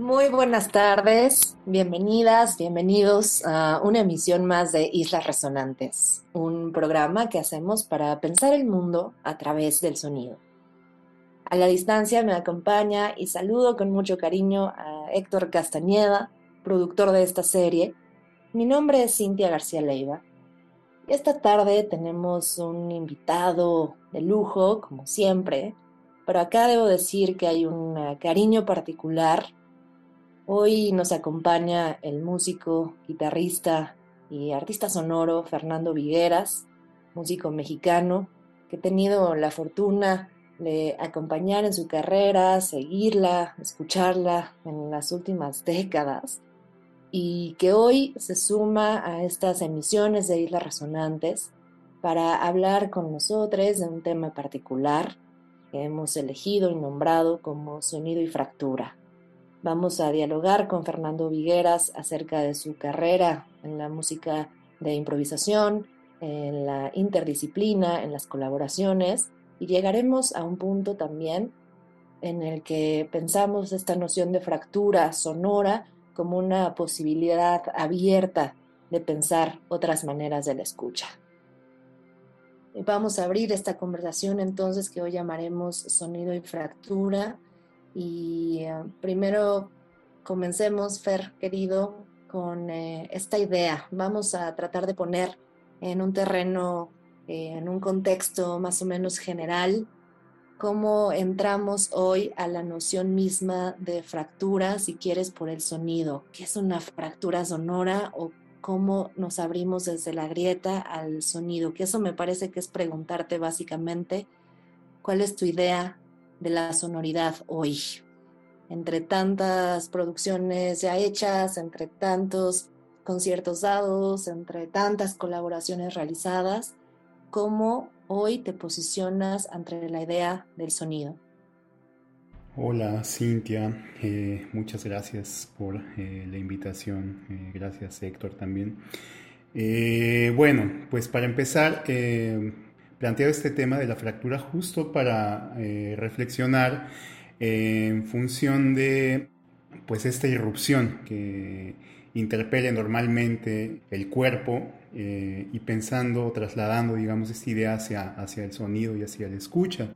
Muy buenas tardes, bienvenidas, bienvenidos a una emisión más de Islas Resonantes, un programa que hacemos para pensar el mundo a través del sonido. A la distancia me acompaña y saludo con mucho cariño a Héctor Castañeda, productor de esta serie. Mi nombre es Cintia García Leiva. Esta tarde tenemos un invitado de lujo, como siempre, pero acá debo decir que hay un cariño particular Hoy nos acompaña el músico, guitarrista y artista sonoro Fernando Vigueras, músico mexicano, que he tenido la fortuna de acompañar en su carrera, seguirla, escucharla en las últimas décadas y que hoy se suma a estas emisiones de Islas Resonantes para hablar con nosotros de un tema particular que hemos elegido y nombrado como sonido y fractura. Vamos a dialogar con Fernando Vigueras acerca de su carrera en la música de improvisación, en la interdisciplina, en las colaboraciones y llegaremos a un punto también en el que pensamos esta noción de fractura sonora como una posibilidad abierta de pensar otras maneras de la escucha. Vamos a abrir esta conversación entonces que hoy llamaremos sonido y fractura y eh, primero comencemos, Fer, querido, con eh, esta idea. Vamos a tratar de poner en un terreno, eh, en un contexto más o menos general, cómo entramos hoy a la noción misma de fractura, si quieres, por el sonido. ¿Qué es una fractura sonora o cómo nos abrimos desde la grieta al sonido? Que eso me parece que es preguntarte básicamente cuál es tu idea de la sonoridad hoy. Entre tantas producciones ya hechas, entre tantos conciertos dados, entre tantas colaboraciones realizadas, ¿cómo hoy te posicionas ante la idea del sonido? Hola Cintia, eh, muchas gracias por eh, la invitación, eh, gracias Héctor también. bueno, pues para empezar, planteo este tema de la fractura justo para eh, reflexionar en función de pues esta irrupción que interpele normalmente el cuerpo eh, y pensando, trasladando, digamos, esta idea hacia, hacia el sonido y hacia la escucha.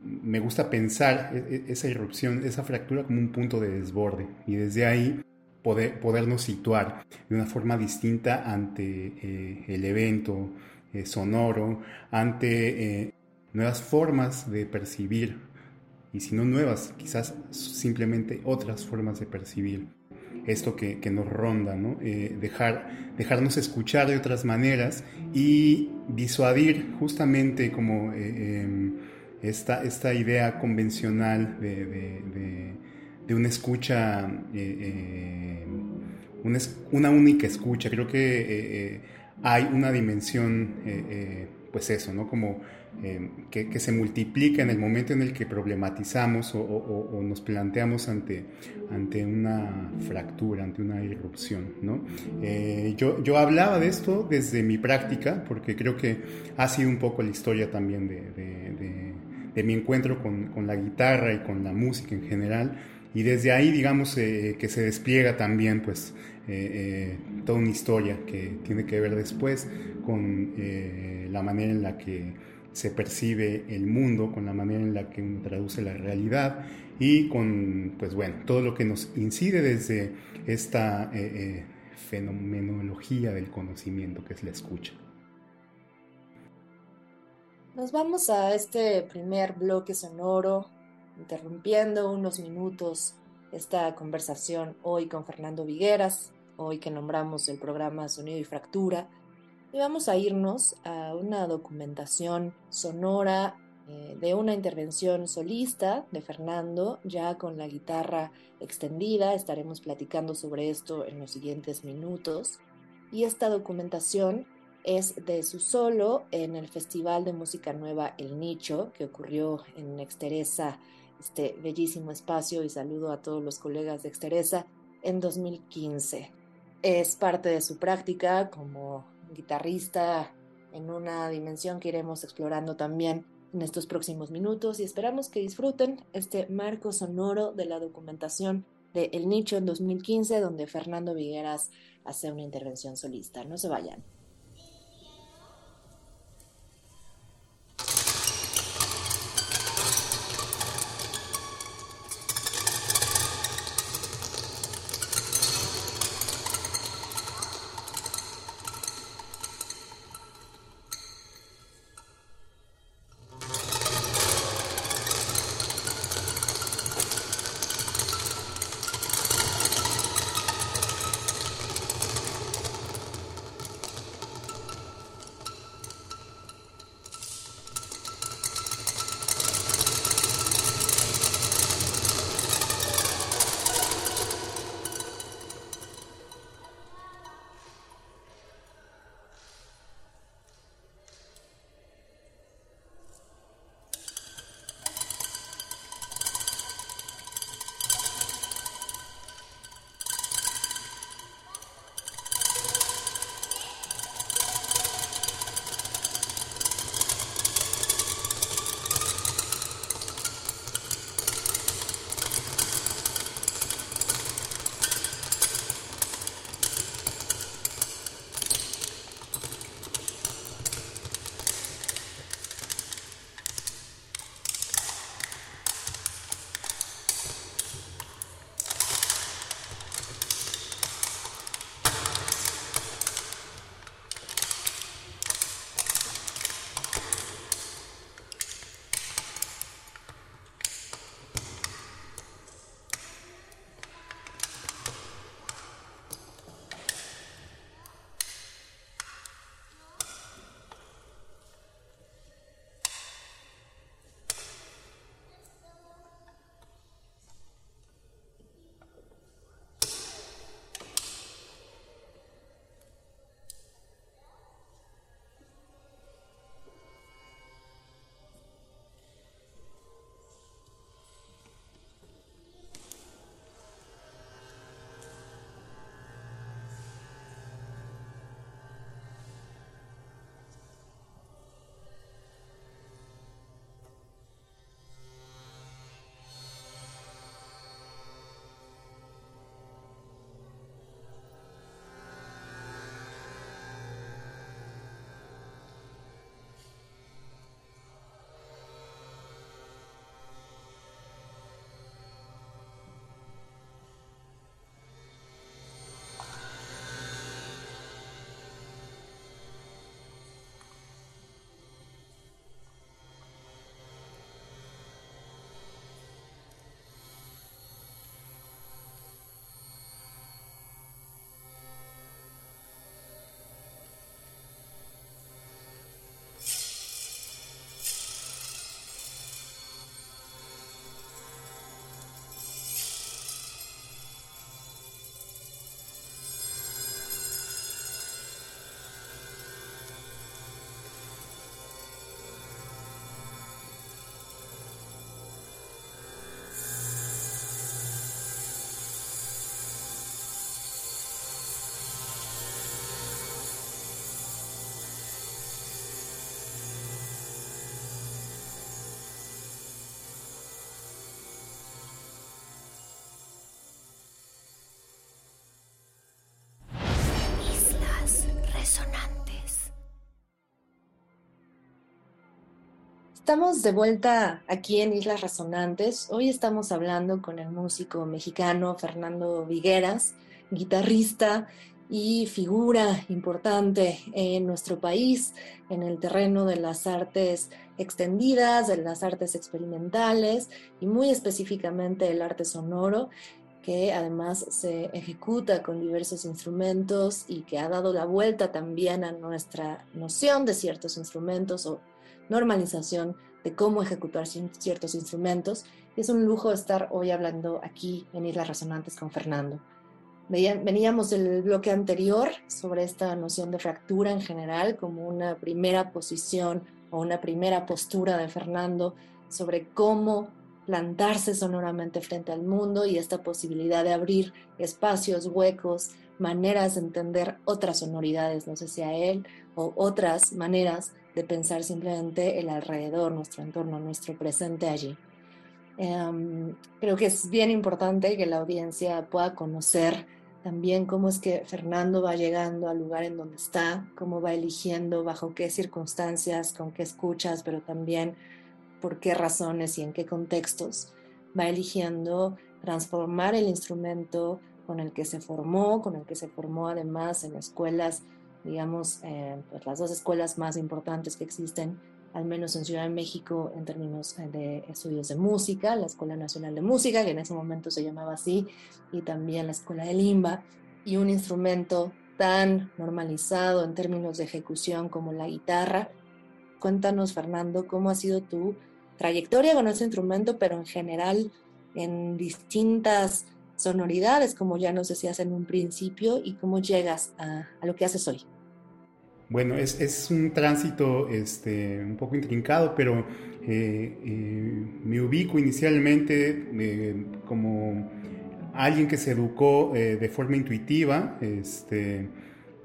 Me gusta pensar e, e, esa irrupción, esa fractura como un punto de desborde y desde ahí poder, podernos situar de una forma distinta ante eh, el evento, eh, sonoro, ante eh, nuevas formas de percibir, y si no nuevas, quizás simplemente otras formas de percibir esto que, nos ronda, ¿no? Eh, dejar, dejarnos escuchar de otras maneras y disuadir justamente como em, esta, esta idea convencional de, una escucha, una, única escucha. Creo que hay una dimensión, eh, eh, pues eso, ¿no? Como eh, que, se multiplica en el momento en el que problematizamos o, nos planteamos ante, ante una fractura, ante una irrupción, ¿no? yo, yo hablaba de esto desde mi práctica, porque creo que ha sido un poco la historia también de, mi encuentro con, con la guitarra y con la música en general, y desde ahí digamos que se despliega también pues eh, eh, toda una historia que tiene que ver después con eh, la manera en la que se percibe el mundo, con la manera en la que uno traduce la realidad y con, pues bueno, todo lo que nos incide desde esta fenomenología del conocimiento que es la escucha. Nos vamos a este primer bloque sonoro, interrumpiendo unos minutos esta conversación hoy con Fernando Vigueras, hoy que nombramos el programa Sonido y Fractura, y vamos a irnos a una documentación sonora eh, de una intervención solista de Fernando, ya con la guitarra extendida. Estaremos platicando sobre esto en los siguientes minutos. Y esta documentación es de su solo en el Festival de Música Nueva El Nicho, que ocurrió en Exteresa, este bellísimo espacio, y saludo a todos los colegas de Exteresa, en 2015. Es parte de su práctica como guitarrista en una dimensión que iremos explorando también en estos próximos minutos y esperamos que disfruten este marco sonoro de la documentación de El Nicho en 2015, donde Fernando Vigueras hace una intervención solista. No se vayan. Estamos de vuelta aquí en Islas Resonantes. Hoy estamos hablando con el músico mexicano Fernando Vigueras, guitarrista y figura importante en nuestro país en el terreno de las artes extendidas, de las artes experimentales y muy específicamente el arte sonoro que además se ejecuta con diversos instrumentos y que ha dado la vuelta también a nuestra noción de ciertos instrumentos o normalización de cómo ejecutar ciertos instrumentos. Es un lujo estar hoy hablando aquí en Islas Resonantes con Fernando. Veníamos del bloque anterior sobre esta noción de fractura en general como una primera posición o una primera postura de Fernando sobre cómo plantarse sonoramente frente al mundo y esta posibilidad de abrir espacios, huecos, maneras de entender otras sonoridades, no sé si a él, o otras maneras de pensar simplemente el alrededor, nuestro entorno, nuestro presente allí. Em, creo que es bien importante que la audiencia pueda conocer también cómo es que Fernando va llegando al lugar en donde está, cómo va eligiendo, bajo qué circunstancias, con qué escuchas, pero también por qué razones y en qué contextos va eligiendo transformar el instrumento con el que se formó, con el que se formó además en escuelas, digamos, eh, pues las dos escuelas más importantes que existen al menos en Ciudad de México en términos eh, de estudios de música, la Escuela Nacional de Música, que en ese momento se llamaba así, y también la Escuela de Limba, y un instrumento tan normalizado en términos de ejecución como la guitarra. Cuéntanos, Fernando, cómo ha sido tu trayectoria con ese instrumento, pero en general en distintas sonoridades, como ya nos decías en un principio, y cómo llegas a, a lo que haces hoy. Bueno, es, un tránsito este, un poco intrincado, pero eh, eh, me ubico inicialmente eh, como alguien que se educó de forma intuitiva este,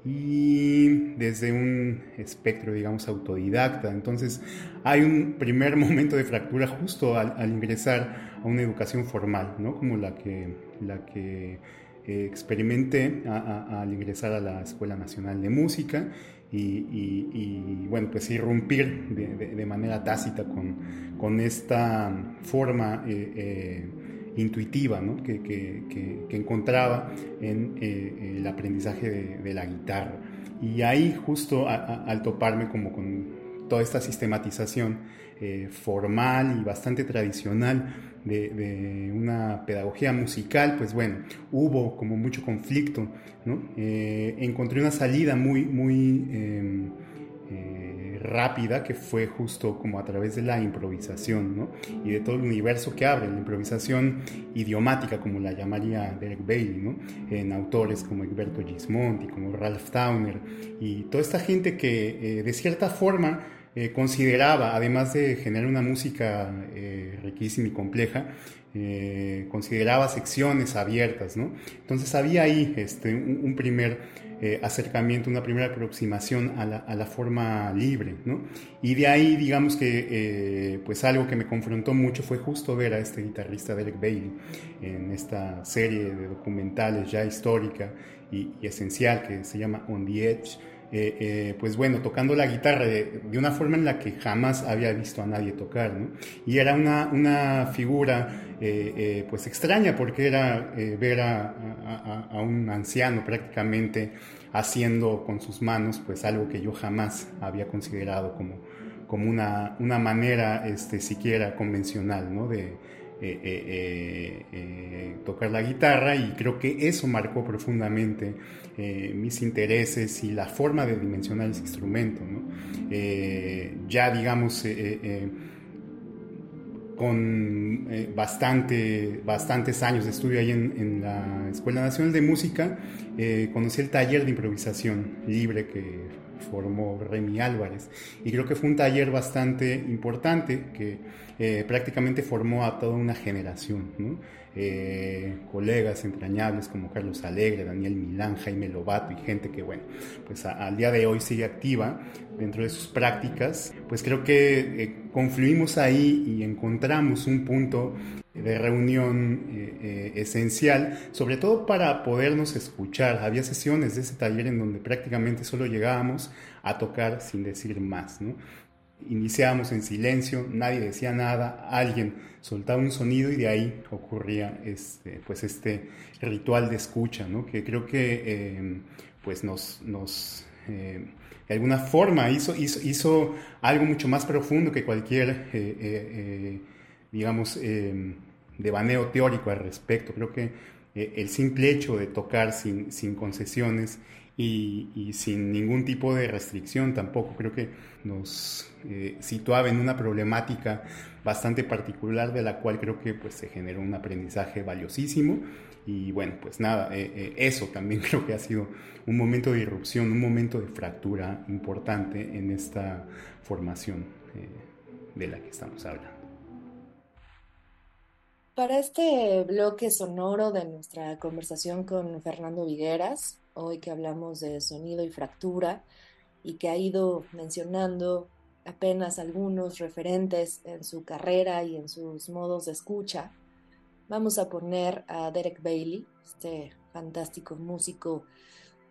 y desde un espectro, digamos, autodidacta. Entonces, hay un primer momento de fractura justo al, ingresar a una educación formal, ¿no? como la que, la que experimenté al ingresar a la Escuela Nacional de Música y, bueno, pues irrumpir de, manera tácita con, con esta forma eh, eh, intuitiva ¿no? que, que, que, encontraba en eh, el aprendizaje de, la guitarra. Y ahí justo al toparme como con toda esta sistematización formal y bastante tradicional de, una pedagogía musical, pues bueno, hubo como mucho conflicto, ¿no? Eh, encontré una salida muy, muy em, eh, rápida que fue justo como a través de la improvisación, ¿no? Y de todo el universo que abre, la improvisación idiomática, como la llamaría Derek Bailey, ¿no? En autores como Egberto Gismonti, como Ralph Towner, y toda esta gente que eh, de cierta forma eh, consideraba, además de generar una música eh, riquísima y compleja, eh, consideraba secciones abiertas. Entonces había ahí este, un, primer acercamiento, una primera aproximación a la, forma libre. Y de ahí, digamos que, pues algo que me confrontó mucho fue justo ver a este guitarrista Derek Bailey en esta serie de documentales ya histórica y esencial que se llama On the Edge, eh, eh, pues bueno, tocando la guitarra de, una forma en la que jamás había visto a nadie tocar, ¿no? Y era una, una figura eh, pues extraña porque era ver a, un anciano prácticamente haciendo con sus manos pues algo que yo jamás había considerado como, como una, una manera este, siquiera convencional, ¿no? De, eh, eh, eh, tocar la guitarra y creo que eso marcó profundamente mis intereses y la forma de dimensionar ese instrumento. ya digamos con bastante, bastantes años de estudio ahí en, la Escuela Nacional de Música, conocí el taller de improvisación libre que formó Remy Álvarez. Y creo que fue un taller bastante importante que eh, prácticamente formó a toda una generación, eh, colegas entrañables como Carlos Alegre, Daniel Milán, Jaime Lobato y gente que, bueno, pues al día de hoy sigue activa dentro de sus prácticas, pues creo que eh, confluimos ahí y encontramos un punto de reunión esencial, sobre todo para podernos escuchar. Había sesiones de ese taller en donde prácticamente solo llegábamos a tocar sin decir más. ¿no? Iniciábamos en silencio, nadie decía nada, alguien soltaba un sonido y de ahí ocurría este, pues este ritual de escucha, ¿no? que creo que em, pues nos, em, de alguna forma hizo, hizo, algo mucho más profundo que cualquier, eh, eh, eh, digamos, em, devaneo teórico al respecto. Creo que el simple hecho de tocar sin, sin concesiones y, sin ningún tipo de restricción tampoco. Creo que nos eh, situaba en una problemática bastante particular de la cual creo que pues, se generó un aprendizaje valiosísimo. Y bueno, pues nada, eh, eh, eso también creo que ha sido un momento de irrupción, un momento de fractura importante en esta formación de la que estamos hablando. Para este bloque sonoro de nuestra conversación con Fernando Vigueras, hoy que hablamos de sonido y fractura y que ha ido mencionando apenas algunos referentes en su carrera y en sus modos de escucha, vamos a poner a Derek Bailey, este fantástico músico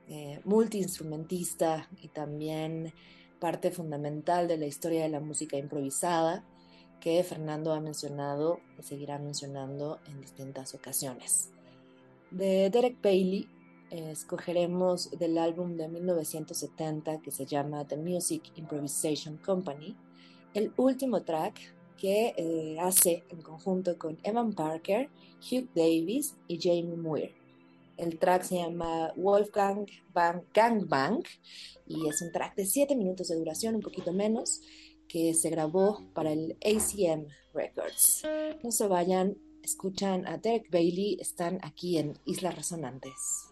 eh, multiinstrumentista y también parte fundamental de la historia de la música improvisada que Fernando ha mencionado y seguirá mencionando en distintas ocasiones. De Derek Bailey escogeremos del álbum de 1970 que se llama The Music Improvisation Company, el último track que eh, hace en conjunto con Evan Parker, Hugh Davis y Jamie Muir. El track se llama Wolfgang Bang, Gang Bang y es un track de 7 minutos de duración, un poquito menos, que se grabó para el ACM Records. No se vayan, escuchan a Derek Bailey, están aquí en Islas Resonantes.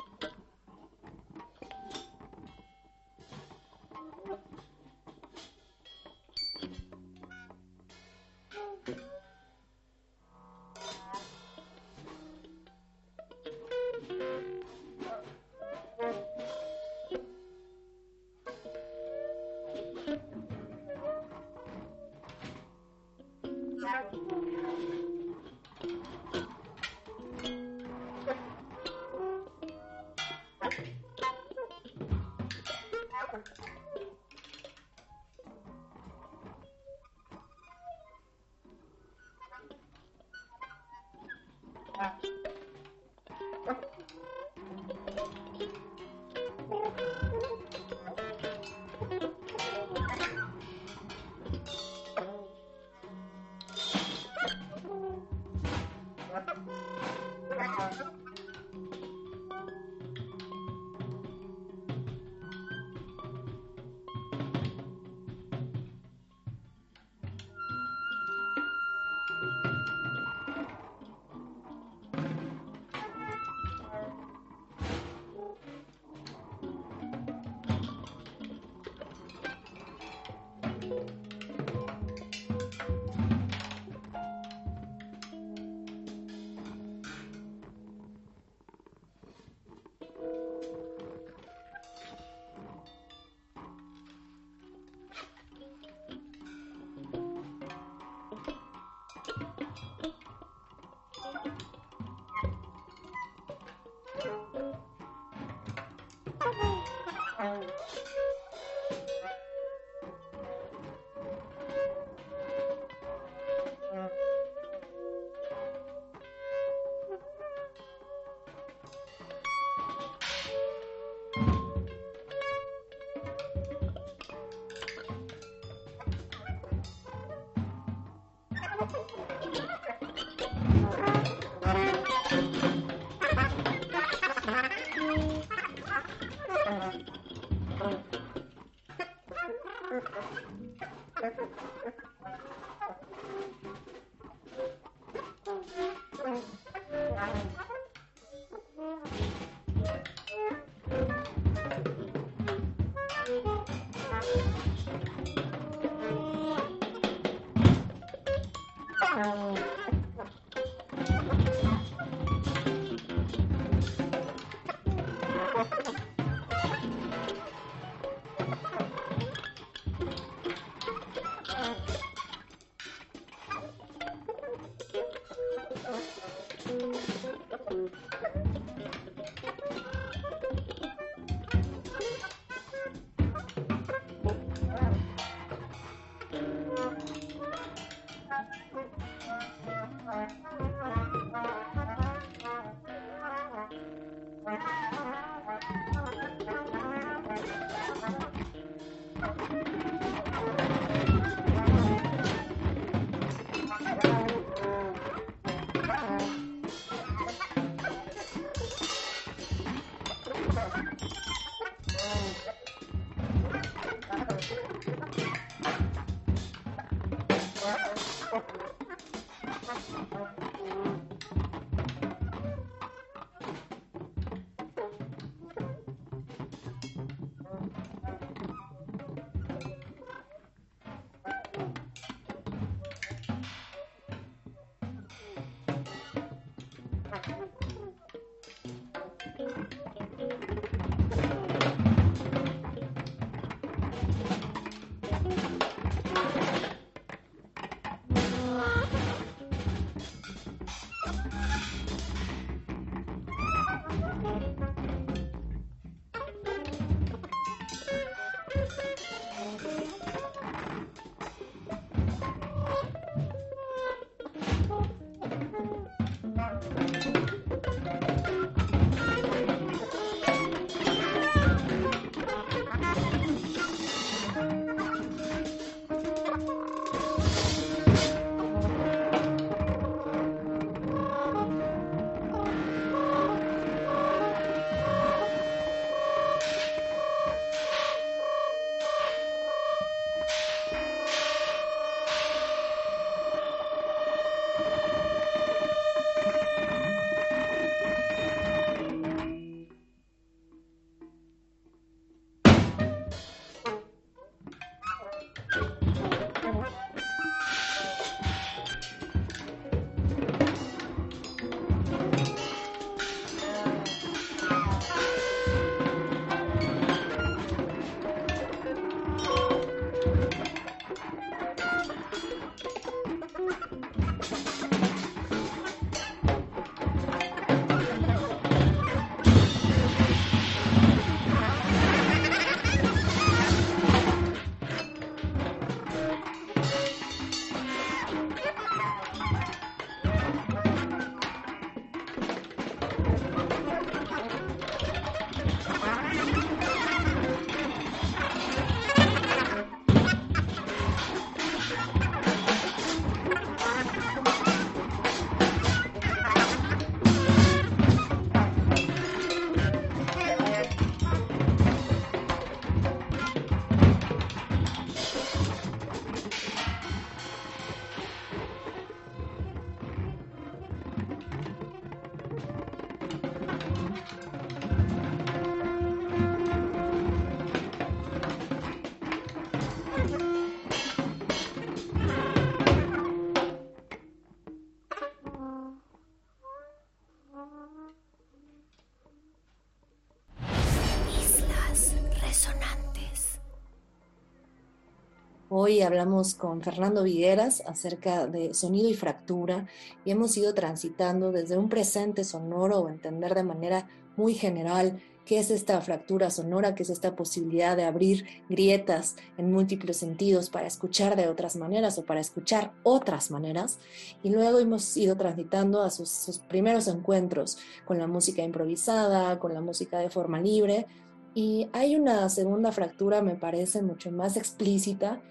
Hoy hablamos con Fernando Vigueras acerca de sonido y fractura y hemos ido transitando desde un presente sonoro o entender de manera muy general qué es esta fractura sonora, qué es esta posibilidad de abrir grietas en múltiples sentidos para escuchar de otras maneras o para escuchar otras maneras. Y luego hemos ido transitando a sus, sus primeros encuentros con la música improvisada, con la música de forma libre. Y hay una segunda fractura, me parece, mucho más explícita,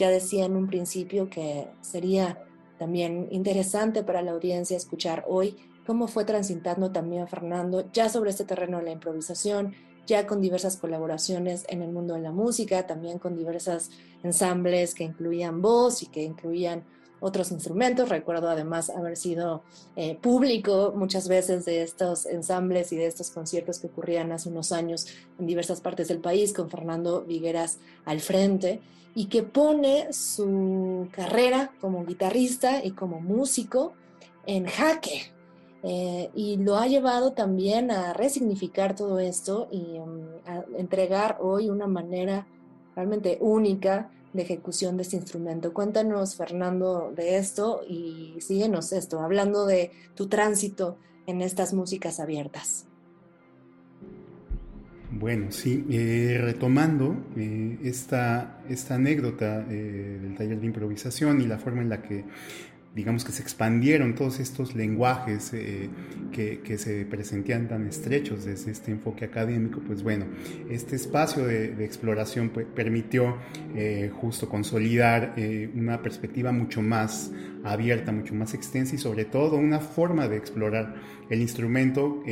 ya decía en un principio que sería también interesante para la audiencia escuchar hoy cómo fue transitando también Fernando ya sobre este terreno de la improvisación, ya con diversas colaboraciones en el mundo de la música, también con diversos ensambles que incluían voz y que incluían otros instrumentos. Recuerdo además haber sido eh, público muchas veces de estos ensambles y de estos conciertos que ocurrían hace unos años en diversas partes del país con Fernando Vigueras al frente y que pone su carrera como guitarrista y como músico en jaque. Eh, y lo ha llevado también a resignificar todo esto y um, a entregar hoy una manera realmente única de ejecución de este instrumento. Cuéntanos, Fernando, de esto y síguenos esto, hablando de tu tránsito en estas músicas abiertas. Bueno, sí, eh, retomando eh, esta, esta, anécdota eh, del taller de improvisación y la forma en la que, digamos que se expandieron todos estos lenguajes que, se presentían tan estrechos desde este enfoque académico, pues bueno, este espacio de, exploración pues, permitió justo consolidar una perspectiva mucho más abierta, mucho más extensa y sobre todo una forma de explorar el instrumento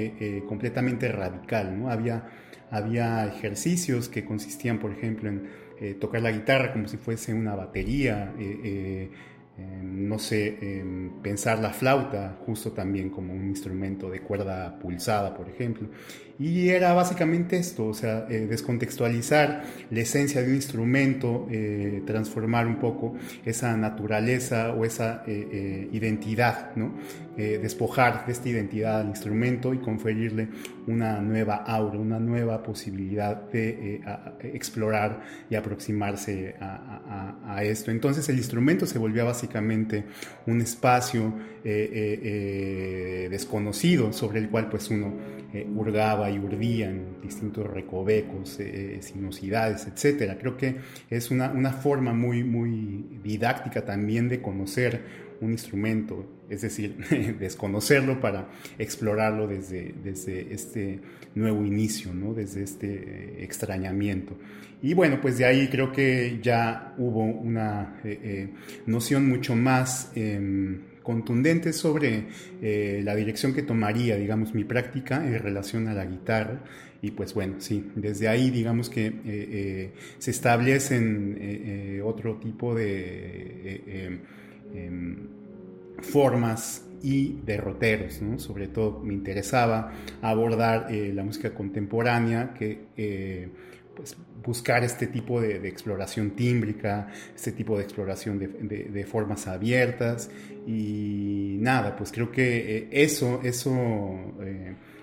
completamente radical, ¿no? Había había ejercicios que consistían, por ejemplo, en eh, tocar la guitarra como si fuese una batería, eh, eh, no sé, pensar la flauta justo también como un instrumento de cuerda pulsada, por ejemplo. Y era básicamente esto, o sea, eh, descontextualizar la esencia de un instrumento, eh, transformar un poco esa naturaleza o esa eh, identidad, ¿no? despojar de esta identidad al instrumento y conferirle una nueva aura, una nueva posibilidad de explorar y aproximarse a, esto. Entonces el instrumento se volvió básicamente un espacio desconocido sobre el cual pues uno hurgaba y urdía en distintos recovecos, sinuosidades, etc. Creo que es una, una forma muy, muy didáctica también de conocer un instrumento, es decir, desconocerlo para explorarlo desde, desde este nuevo inicio, ¿no? desde este eh, extrañamiento. Y bueno, pues de ahí creo que ya hubo una eh, eh, noción mucho más em, contundente sobre la dirección que tomaría, digamos, mi práctica en relación a la guitarra. Y pues bueno, sí, desde ahí digamos que se establecen otro tipo de Em, formas y derroteros, sobre todo me interesaba abordar eh, la música contemporánea, que eh, pues, buscar este tipo de, exploración tímbrica, este tipo de exploración de, formas abiertas. Y nada, pues creo que eh, eso, eso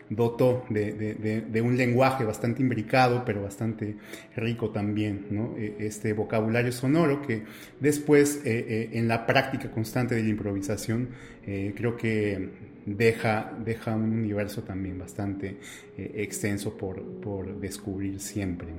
dotó de, un lenguaje bastante imbricado, pero bastante rico también. E, este vocabulario sonoro que después eh, eh, en la práctica constante de la improvisación eh, creo que deja, deja un universo también bastante extenso por, por, descubrir siempre.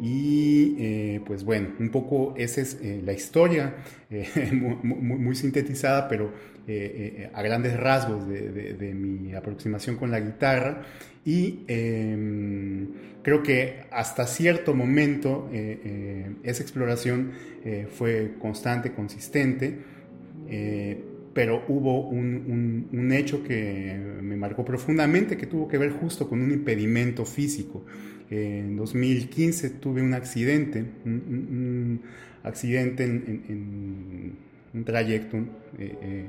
Y pues bueno, un poco esa es la historia, muy, sintetizada, pero eh, eh, a grandes rasgos de, mi aproximación con la guitarra y em, creo que hasta cierto momento eh, esa exploración fue constante, consistente, pero hubo un, hecho que me marcó profundamente que tuvo que ver justo con un impedimento físico. en 2015 tuve un accidente, un, accidente en un trayecto eh, eh,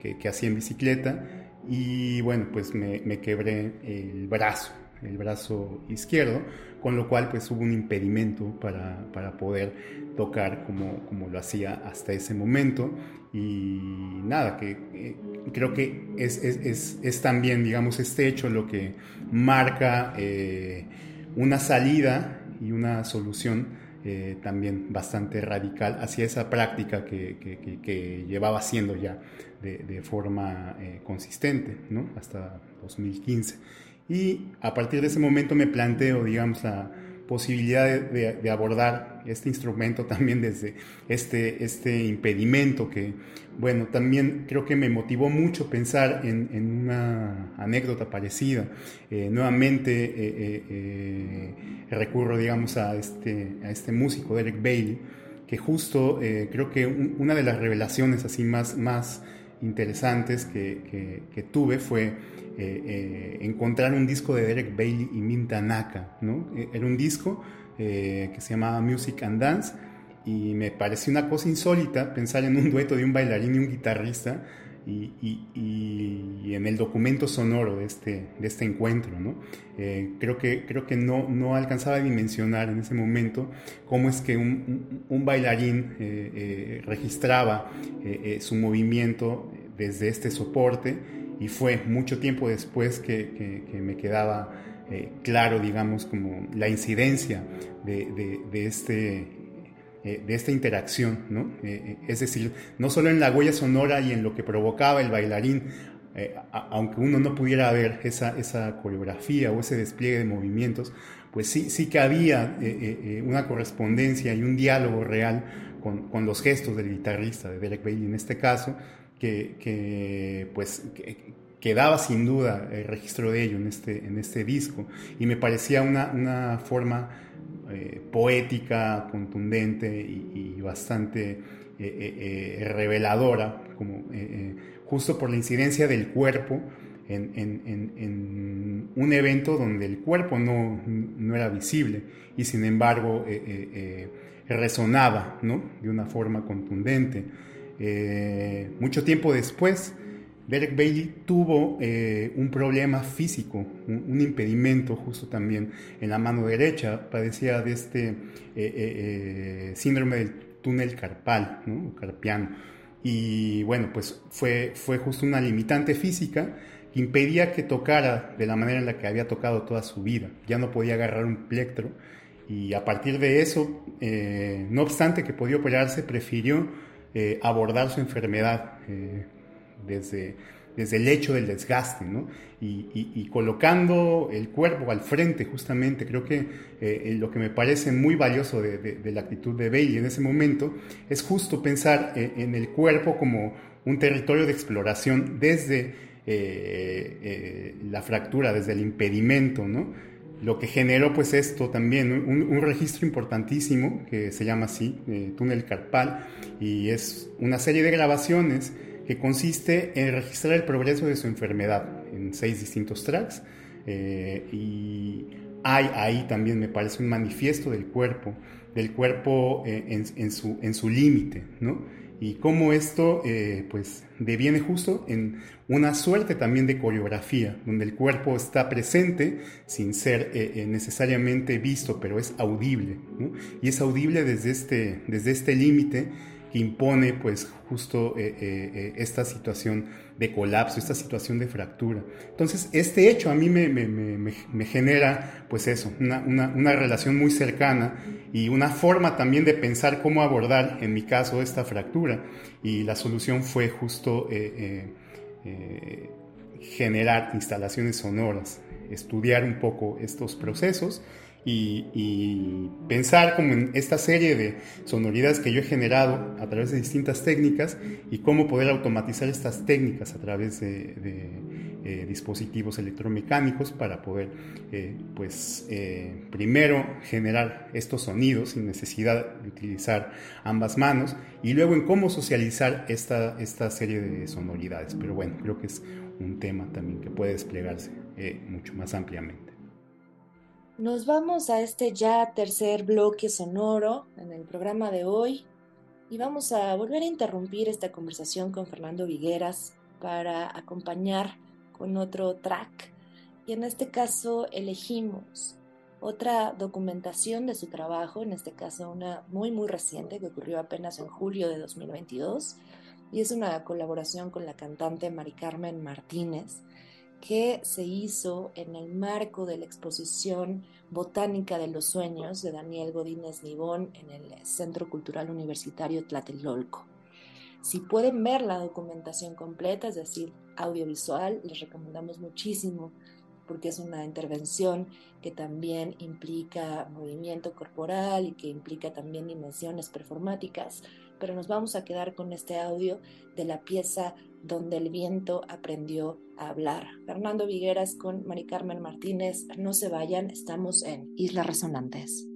que, que, hacía en bicicleta y bueno, pues me, me, quebré el brazo, el brazo izquierdo, con lo cual pues hubo un impedimento para, para poder tocar como, como, lo hacía hasta ese momento y nada, que eh, creo que es, es, es, también, digamos, este hecho lo que marca una salida y una solución eh, también bastante radical hacia esa práctica que, llevaba haciendo ya de, forma eh, consistente, ¿no? Hasta 2015. Y a partir de ese momento me planteo, digamos, la posibilidad de, abordar este instrumento también desde este, este impedimento que, bueno, también creo que me motivó mucho pensar en, una anécdota parecida. Eh, nuevamente eh, eh, recurro, digamos, a este, a este músico, Derek Bailey, que justo creo que una de las revelaciones así más, más interesantes que, que tuve fue eh, eh, encontrar un disco de Derek Bailey y Min Tanaka, ¿no? Eh, era un disco que se llamaba Music and Dance y me pareció una cosa insólita pensar en un dueto de un bailarín y un guitarrista y, en el documento sonoro de este, este encuentro. ¿no? creo que, no, alcanzaba a dimensionar en ese momento cómo es que un, bailarín registraba su movimiento desde este soporte y fue mucho tiempo después que, me quedaba eh, claro, digamos, como la incidencia de, este, eh, de esta interacción, ¿no? Eh, es decir, no solo en la huella sonora y en lo que provocaba el bailarín, aunque uno no pudiera ver esa, esa coreografía o ese despliegue de movimientos, pues sí, sí que había una correspondencia y un diálogo real con, con, los gestos del guitarrista, de Derek Bailey en este caso, que, pues quedaba sin duda el registro de ello en este, en este disco y me parecía una, forma eh, poética, contundente y, bastante eh, eh, reveladora, como, justo por la incidencia del cuerpo en, un evento donde el cuerpo no, era visible y sin embargo resonaba de una forma contundente. Mucho tiempo después, Derek Bailey tuvo eh, un problema físico, un, impedimento justo también en la mano derecha, padecía de este eh, síndrome del túnel carpal, ¿no? carpiano. Y bueno, pues fue, fue justo una limitante física que impedía que tocara de la manera en la que había tocado toda su vida. Ya no podía agarrar un plectro y a partir de eso, no obstante que podía operarse, prefirió eh, abordar su enfermedad desde, desde el hecho del desgaste, ¿no? Y, colocando el cuerpo al frente, justamente, creo que lo que me parece muy valioso de, la actitud de Bailey en ese momento es justo pensar en el cuerpo como un territorio de exploración desde la fractura, desde el impedimento, ¿no? lo que generó pues esto también, un, registro importantísimo que se llama así, eh, Túnel Carpal, y es una serie de grabaciones que consiste en registrar el progreso de su enfermedad en seis distintos tracks. Eh, y hay ahí también, me parece, un manifiesto del cuerpo, del cuerpo eh, en, su, en su límite, ¿no? y cómo esto eh, pues deviene justo en una suerte también de coreografía, donde el cuerpo está presente sin ser eh, necesariamente visto, pero es audible, y es audible desde este, desde este límite que impone pues justo esta situación de colapso, esta situación de fractura. Entonces, este hecho a mí me, me, me, genera, pues eso, una, una, una, relación muy cercana y una forma también de pensar cómo abordar, en mi caso, esta fractura. Y la solución fue justo eh, eh, eh, generar instalaciones sonoras, estudiar un poco estos procesos y, pensar como en esta serie de sonoridades que yo he generado a través de distintas técnicas y cómo poder automatizar estas técnicas a través de, eh, dispositivos electromecánicos para poder, eh, pues, eh, primero generar estos sonidos sin necesidad de utilizar ambas manos y luego en cómo socializar esta, esta serie de sonoridades. Pero bueno, creo que es un tema también que puede desplegarse mucho más ampliamente. Nos vamos a este ya tercer bloque sonoro en el programa de hoy y vamos a volver a interrumpir esta conversación con Fernando Vigueras para acompañar con otro track. Y en este caso elegimos otra documentación de su trabajo, en este caso una muy muy reciente que ocurrió apenas en julio de 2022 y es una colaboración con la cantante Mari Carmen Martínez que se hizo en el marco de la exposición Botánica de los Sueños de Daniel Godínez Nibón en el Centro Cultural Universitario Tlatelolco. Si pueden ver la documentación completa, es decir, audiovisual, les recomendamos muchísimo porque es una intervención que también implica movimiento corporal y que implica también dimensiones performáticas, pero nos vamos a quedar con este audio de la pieza donde el viento aprendió a hablar. Fernando Vigueras con Mari Carmen Martínez, no se vayan, estamos en Islas Resonantes.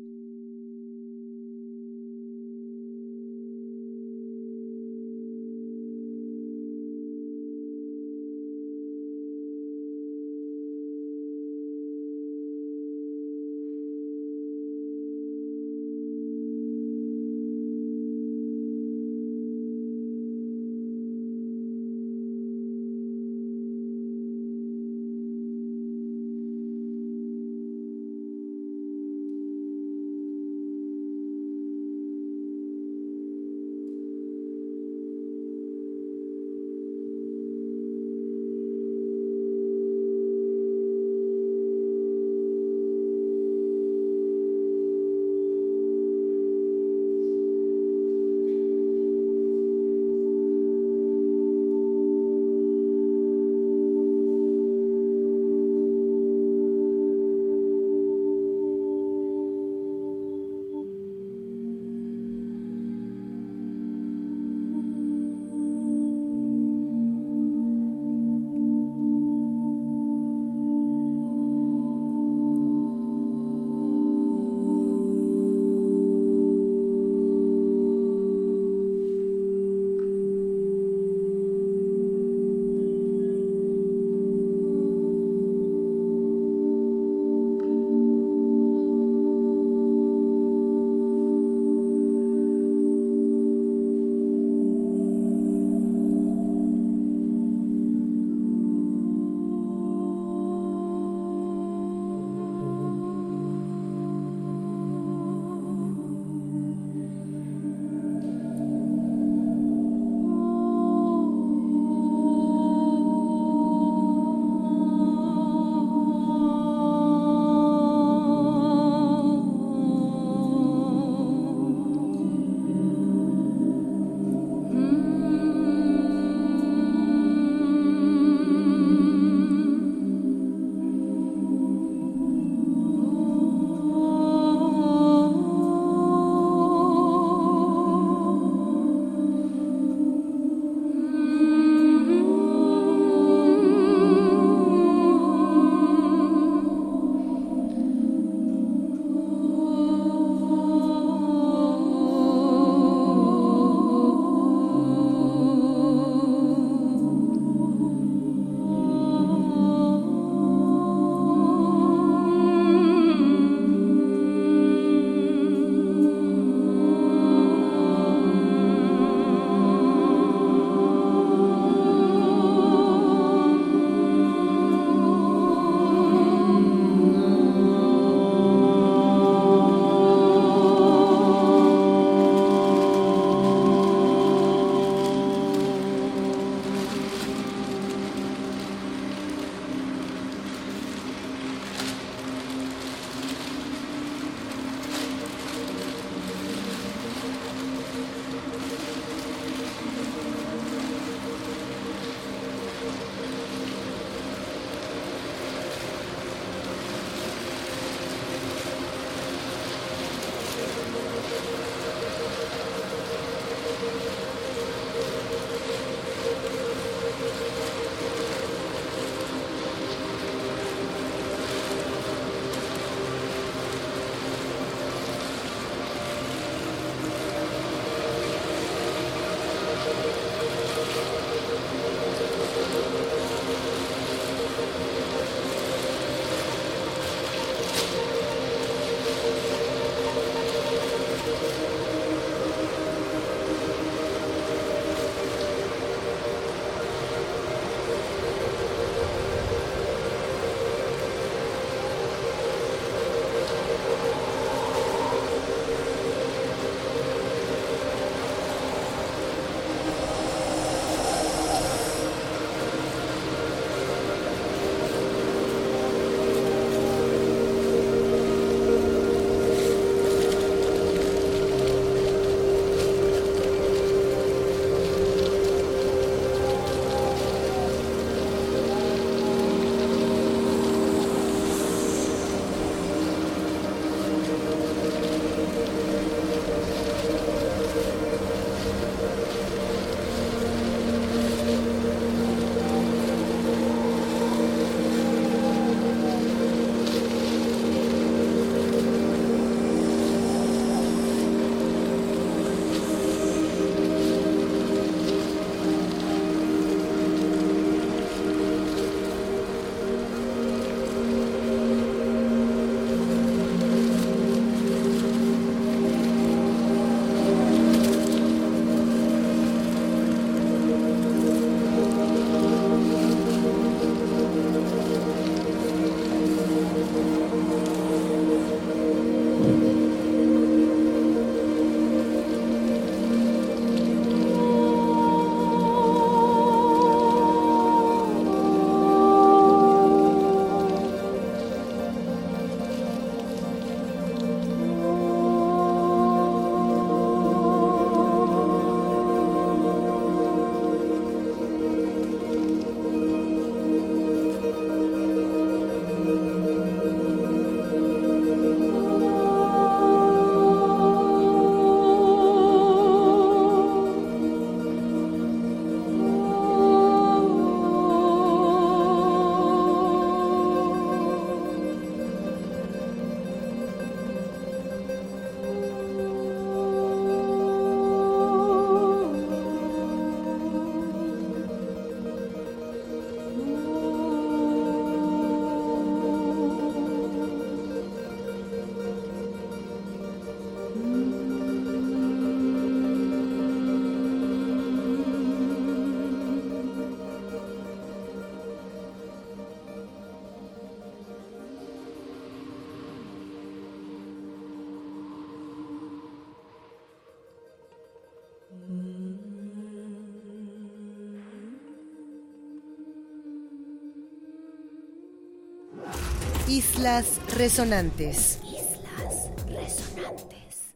Islas Resonantes. Islas Resonantes.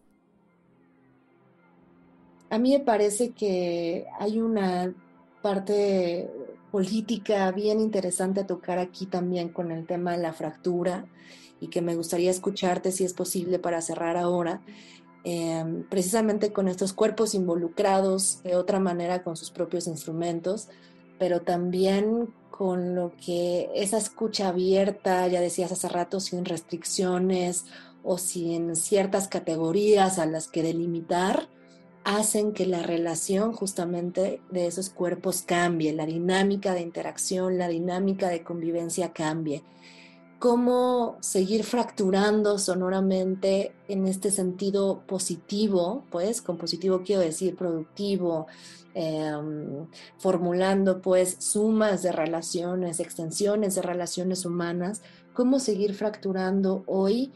A mí me parece que hay una parte política bien interesante a tocar aquí también con el tema de la fractura y que me gustaría escucharte si es posible para cerrar ahora, em, precisamente con estos cuerpos involucrados de otra manera con sus propios instrumentos, pero también con lo que esa escucha abierta, ya decías hace rato, sin restricciones o sin ciertas categorías a las que delimitar, hacen que la relación justamente de esos cuerpos cambie, la dinámica de interacción, la dinámica de convivencia cambie. Cómo seguir fracturando sonoramente en este sentido positivo, pues con positivo quiero decir productivo, Em, formulando pues sumas de relaciones, extensiones de relaciones humanas, cómo seguir fracturando hoy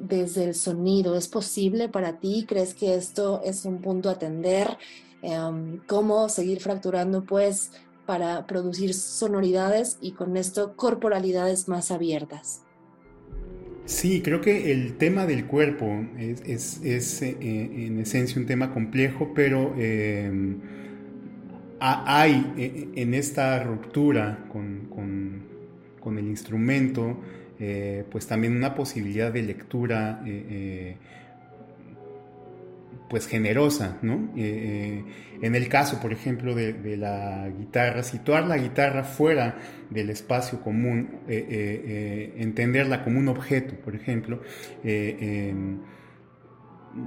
desde el sonido. ¿Es posible para ti? ¿Crees que esto es un punto a atender? Em, ¿Cómo seguir fracturando pues para producir sonoridades y con esto corporalidades más abiertas? Sí, creo que el tema del cuerpo es, eh, en esencia un tema complejo, pero em, hay eh, en esta ruptura con, el instrumento, eh, pues también una posibilidad de lectura eh, pues generosa, ¿no? en el caso, por ejemplo, de, la guitarra, situar la guitarra fuera del espacio común, entenderla como un objeto, por ejemplo,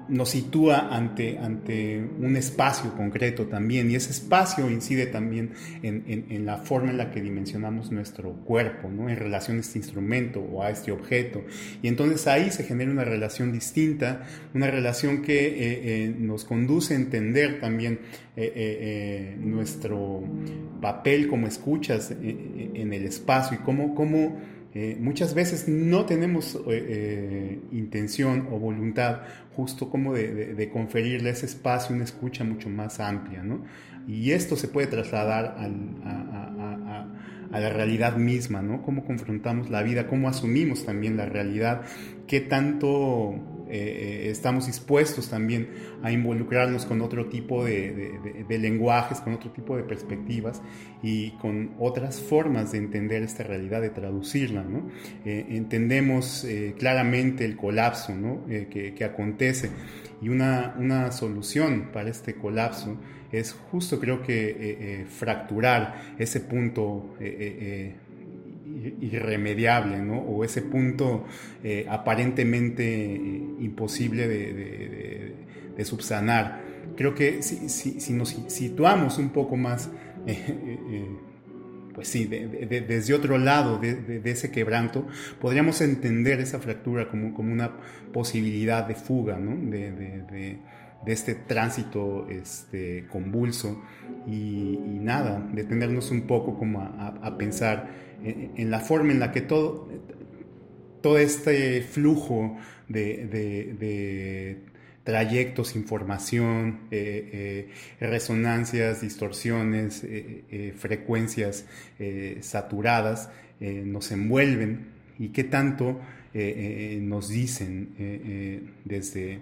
nos sitúa ante, ante un espacio concreto también y ese espacio incide también en, la forma en la que dimensionamos nuestro cuerpo, ¿no? en relación a este instrumento o a este objeto. Y entonces ahí se genera una relación distinta, una relación que eh, eh, nos conduce a entender también eh, nuestro papel como escuchas en el espacio y cómo, cómo eh, muchas veces no tenemos eh, eh, intención o voluntad justo como de, conferirle ese espacio una escucha mucho más amplia, ¿no? Y esto se puede trasladar a, a, la realidad misma, ¿no? Cómo confrontamos la vida, cómo asumimos también la realidad, qué tanto eh, estamos dispuestos también a involucrarnos con otro tipo de, lenguajes, con otro tipo de perspectivas y con otras formas de entender esta realidad, de traducirla. Eh, entendemos eh, claramente el colapso que, acontece y una, una, solución para este colapso es justo creo que fracturar ese punto irremediable. O ese punto eh, aparentemente eh, imposible de, subsanar. Creo que si, nos situamos un poco más, eh, pues sí, desde otro lado de, ese quebranto, podríamos entender esa fractura como, como una posibilidad de fuga, de, este tránsito este, convulso y, nada, detenernos un poco como a pensar en, la forma en la que todo, todo este flujo de, trayectos, información, eh, eh, resonancias, distorsiones, eh, frecuencias saturadas nos envuelven y qué tanto nos dicen desde,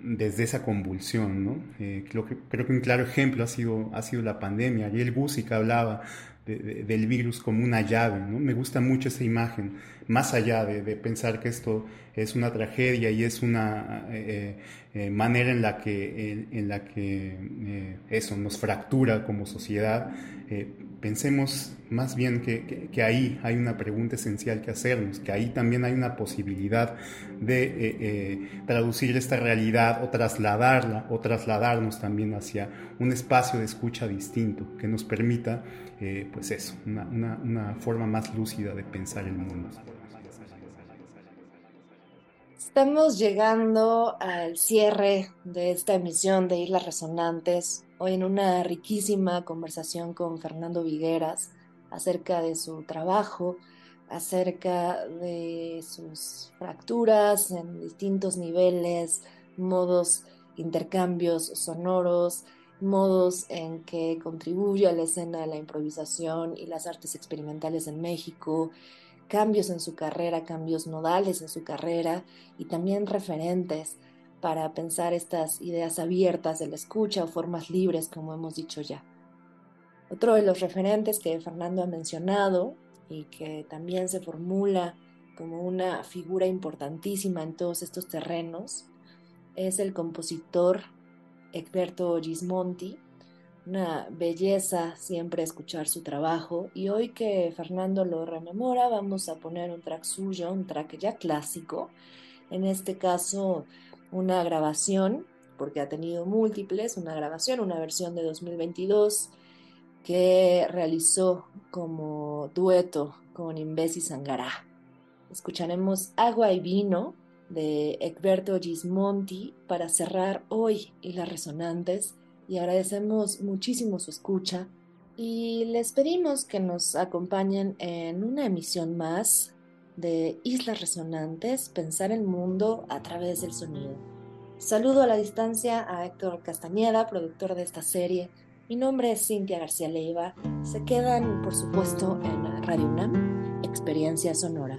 desde esa convulsión. ¿no? creo, que, un claro ejemplo ha sido, ha sido la pandemia. Ariel Gusic hablaba del virus como una llave. ¿no? Me gusta mucho esa imagen, más allá de, pensar que esto es una tragedia y es una eh, eh, manera en la que, en, la que eh, eso nos fractura como sociedad. pensemos más bien que, que, ahí hay una pregunta esencial que hacernos, que ahí también hay una posibilidad de traducir esta realidad o trasladarla o trasladarnos también hacia un espacio de escucha distinto que nos permita eh, pues eso, una, forma más lúcida de pensar el mundo. Estamos llegando al cierre de esta emisión de Islas Resonantes, hoy en una riquísima conversación con Fernando Vigueras acerca de su trabajo, acerca de sus fracturas en distintos niveles, modos, intercambios sonoros, modos en que contribuye a la escena de la improvisación y las artes experimentales en México, cambios en su carrera, cambios nodales en su carrera y también referentes para pensar estas ideas abiertas de la escucha o formas libres, como hemos dicho ya. Otro de los referentes que Fernando ha mencionado y que también se formula como una figura importantísima en todos estos terrenos es el compositor Egberto Gismonti. Una belleza siempre escuchar su trabajo y hoy que Fernando lo rememora vamos a poner un track suyo, un track ya clásico, en este caso una grabación, porque ha tenido múltiples, una grabación, una versión de 2022 que realizó como dueto con Imbesi Sangará. Escucharemos Agua y Vino de Egberto Gismonti para cerrar hoy y las resonantes y agradecemos muchísimo su escucha y les pedimos que nos acompañen en una emisión más de Islas Resonantes, pensar el mundo a través del sonido. Saludo a la distancia a Héctor Castañeda, productor de esta serie. Mi nombre es Cintia García Leiva. Se quedan, por supuesto, en Radio UNAM, Experiencia Sonora.